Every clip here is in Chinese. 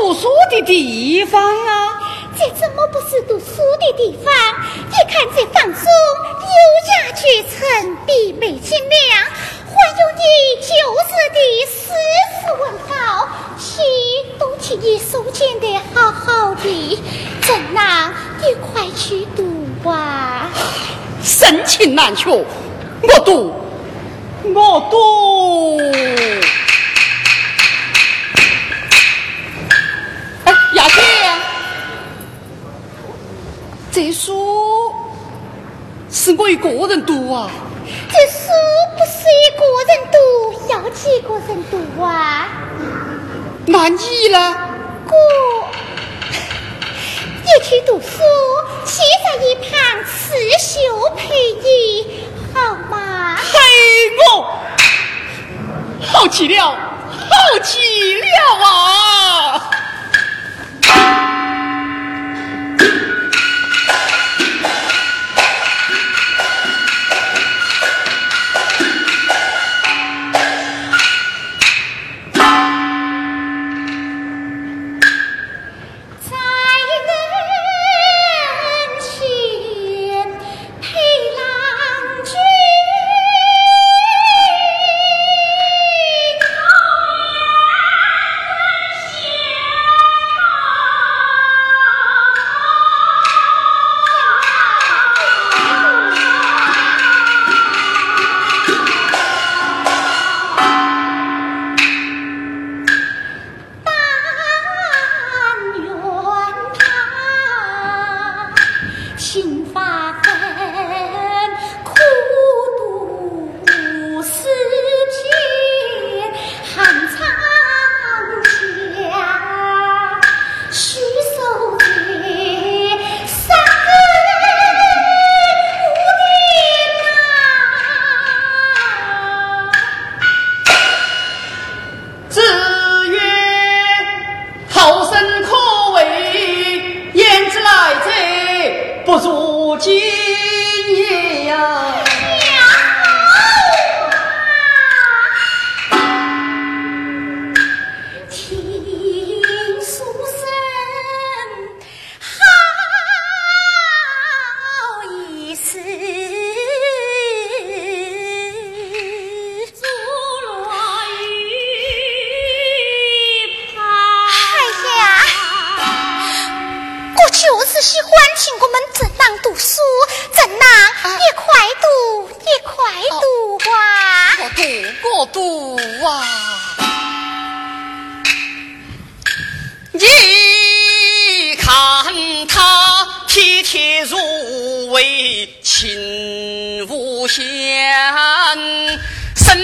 读书的地方啊。这怎么不是读书的地方？你看这房中优雅绝尘，地美清凉，还有你旧日的诗词文稿，信都替你收捡的好好的。正郎，你快去读吧！深情难却，我读，我读。哎，雅姐。这书是我一个人读啊！这书不是一个人读，要几个人读啊？那你呢？我，你去读书，先在一旁刺绣陪你，好吗？陪我，好极了，好极了啊！Thank you.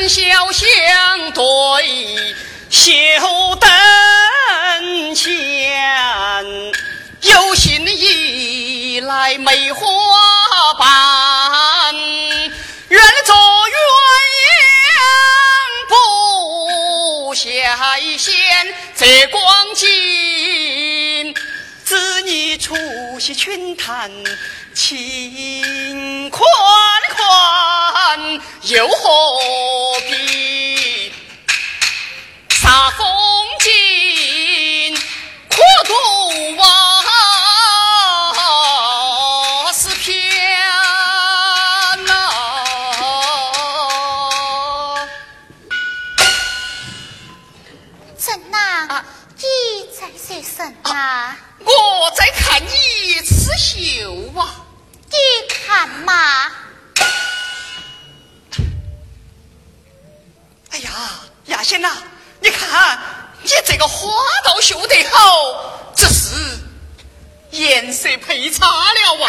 小相对，绣灯前，有心意来梅花瓣，愿做鸳鸯不羡仙，这光景。自你出席群谈，情款款又何必？煞风景，阔度万是偏呐、怎呐？你在说什么？我在看你刺绣啊！你看嘛，哎呀，亚仙呐，你看你这个花刀绣得好，只是颜色配差了哇。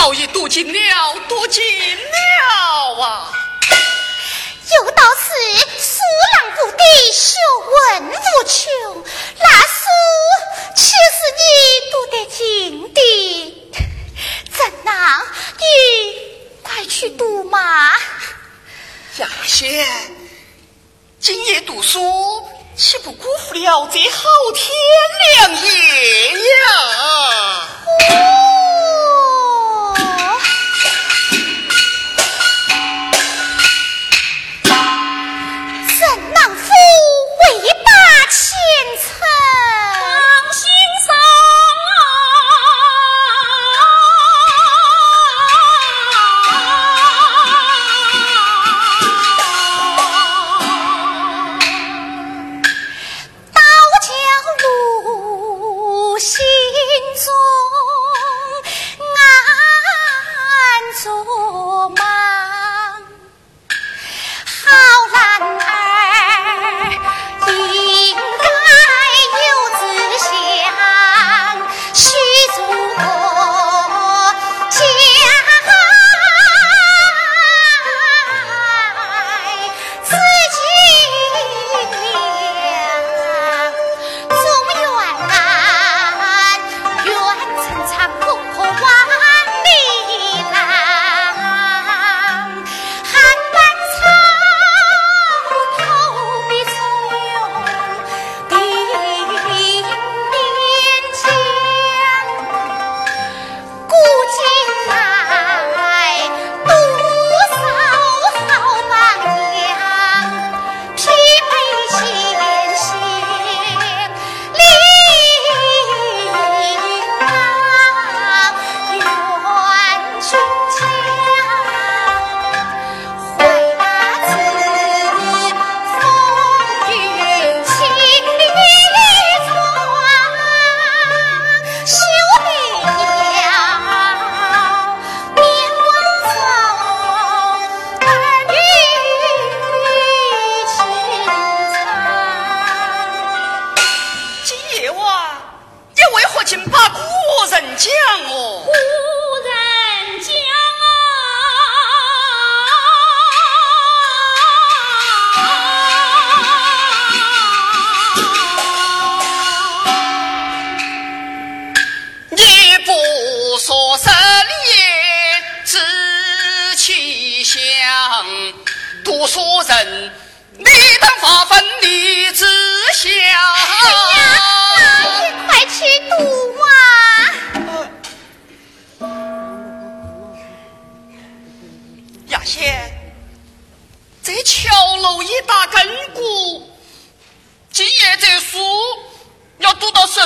早已读尽了，读尽了啊！有道是苏郎不读学问无穷，那书岂是你读得尽的？怎那？你快去读嘛！贾轩，今夜读书岂不辜负了这好天良夜呀？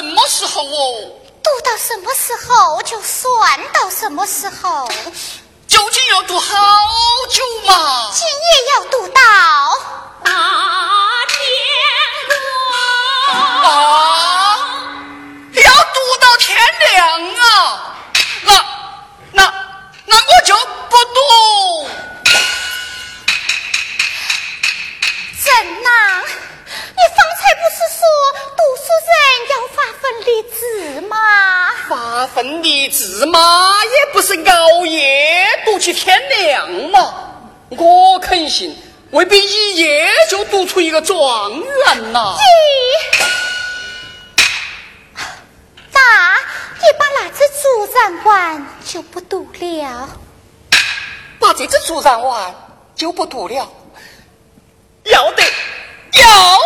什么时候哦？读到什么时候就算到什么时候。究竟要读好久嘛今夜要读到。大天光啊。要读到天亮啊。那那那我就不读分的字吗？发奋的字吗？也不是熬夜读起天亮嘛。我肯信，未必一夜就读出一个状元呐。咦？咋？你把那只竹染碗就不读了？把这只竹染碗就不读了？要得，要。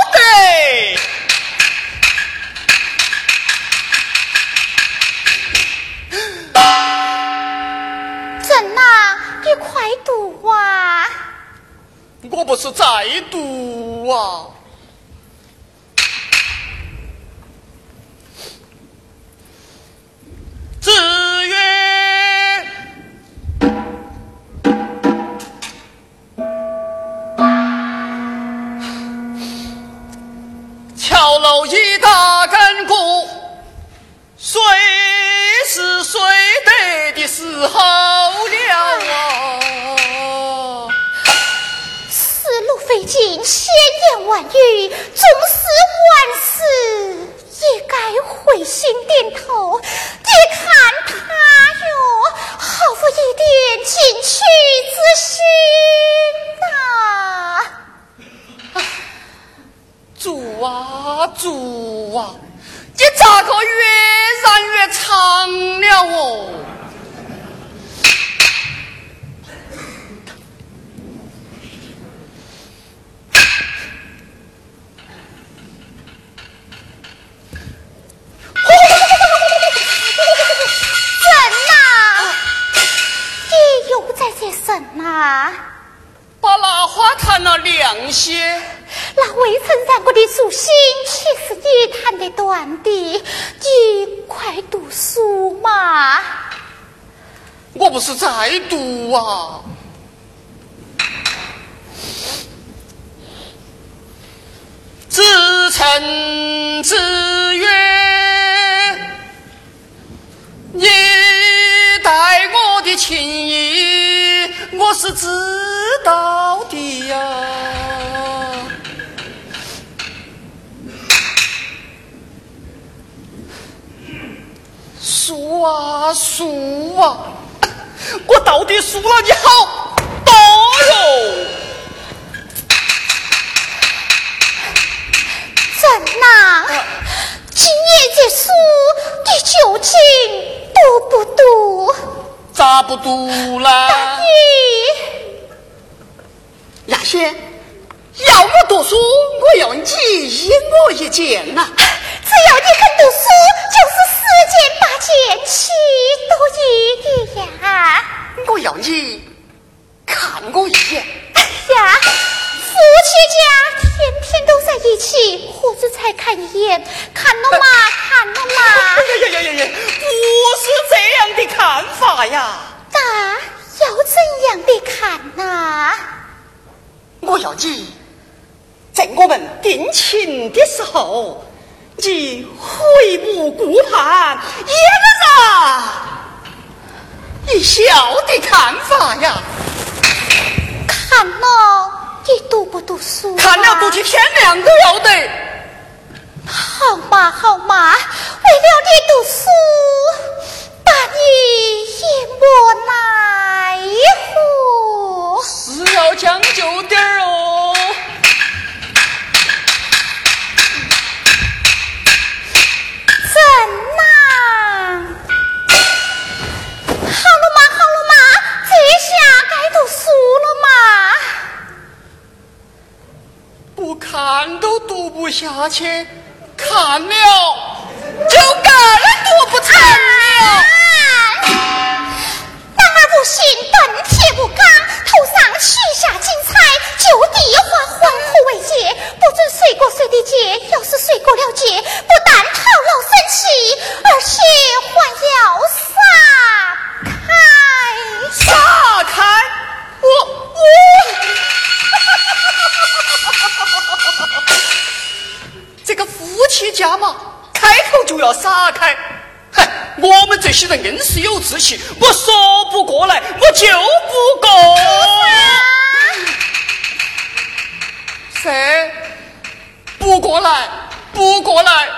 不是再赌啊？子曰。桥楼一大根骨，谁是谁得的时候？言万语，总是万事也该回心点头。你看他哟，毫无一点进取之心呐、啊！主啊主啊，你咋个越染越长了哦？呐，把那花弹了亮些。那未曾染过的素心，岂是你弹得断的？你快读书嘛！我不是在读啊。自成之曰，我是知道的呀。输啊输啊，我到底输了你好多哟！怎呐？今夜这书你究竟读不读？咋不读在我们定情的时候，你回目顾盼，嫣然一笑的看法呀。看了，你读不读书？看了读起天亮都要得。好嘛好嘛，为了你读书，把你也莫奈何。是要将就点儿哦。不看都读不下去，看了就更读不成了。那不行，本铁不刚，头上取下金钗，就地化黄河为界，不准随过谁的界。要是随过了界，不但讨老生气，而且还要死要撒开。嗨，我们这些人硬是有志气，我说不过来，我就不过。谁？不过来，不过来，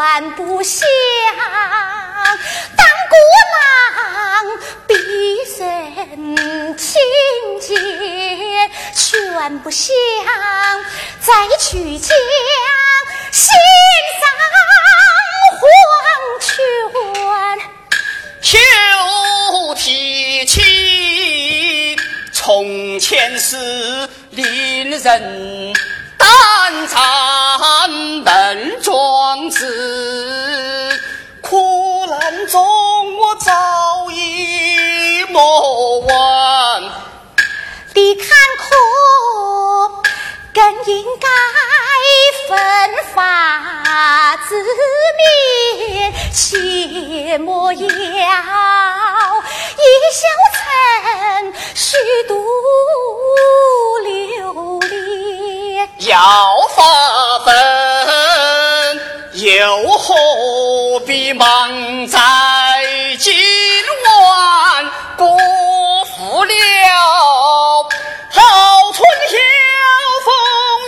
全不想。当孤郎必人亲见，全不想再去将心上黄泉。秋提起从前是，令人残灯壮志苦难中，我早已莫忘。你看苦更应该奋发，自勉，切莫要一笑尘虚度。要发奋又何必忙在今晚辜负了？好春宵风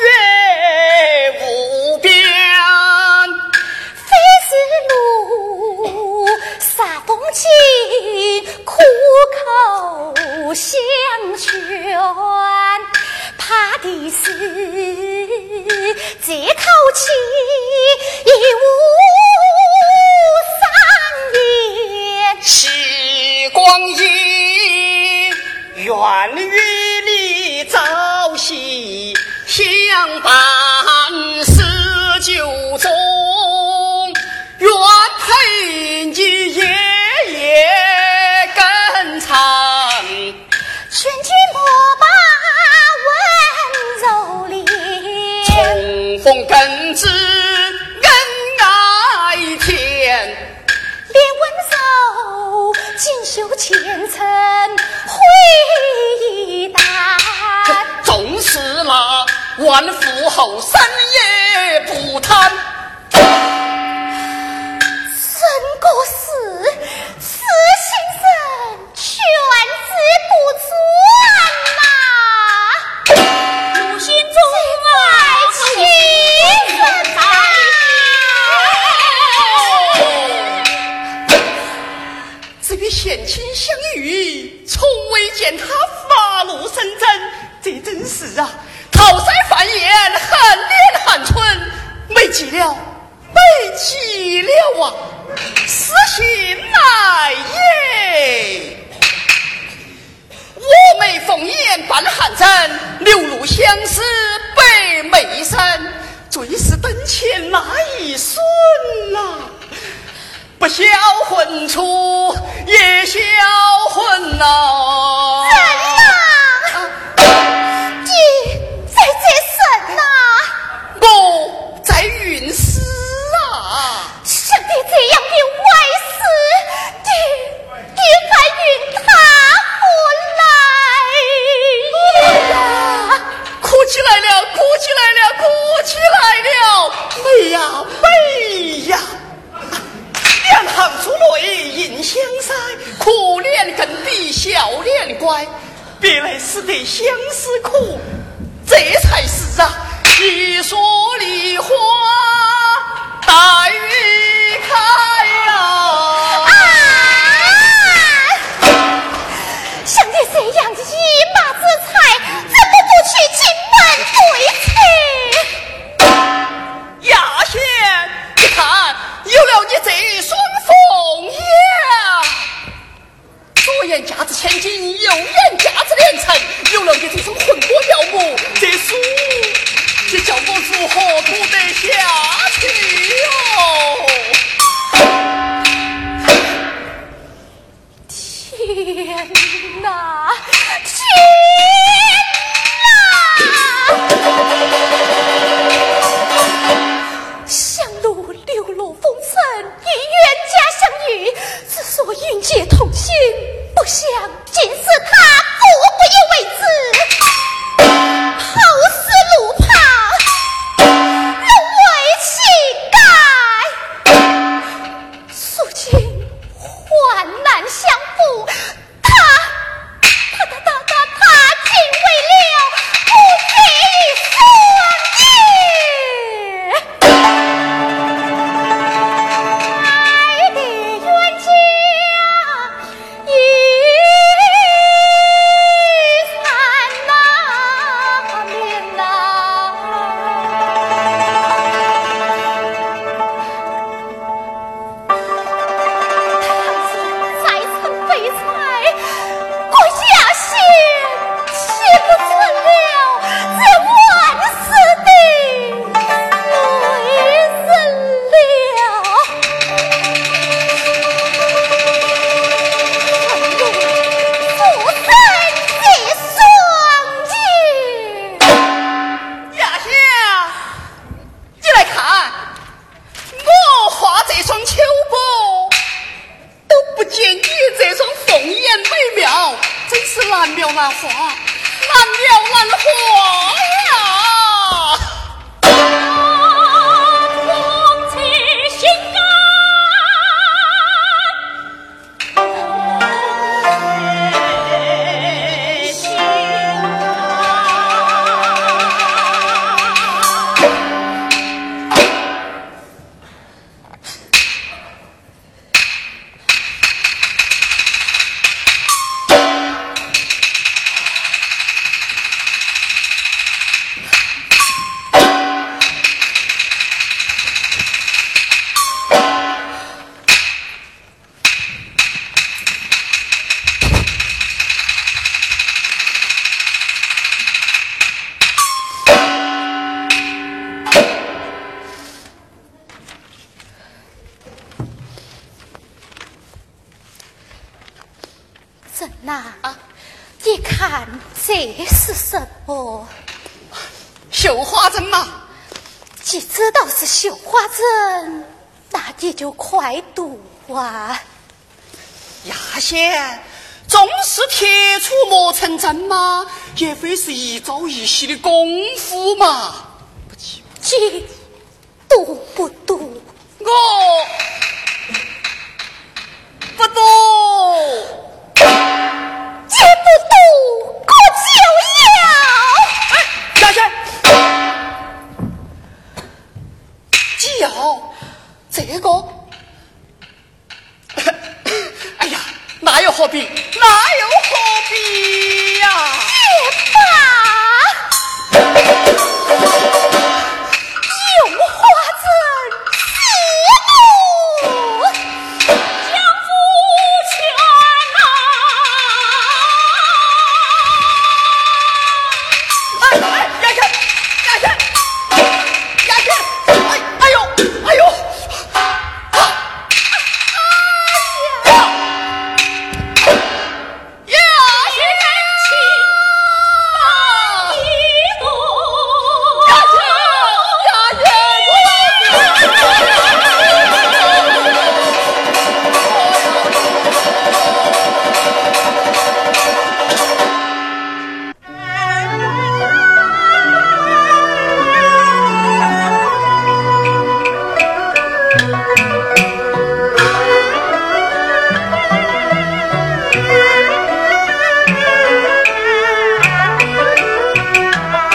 月无边非是奴杀风景苦口相劝他的事这口气已无万福后三夜不贪。仙，总是铁杵磨成针吗？也非是一朝一夕的功夫嘛！不急，急，读不读？我不读，既不读，可就要。哎，牙仙。要这个，哎呀，那又何必？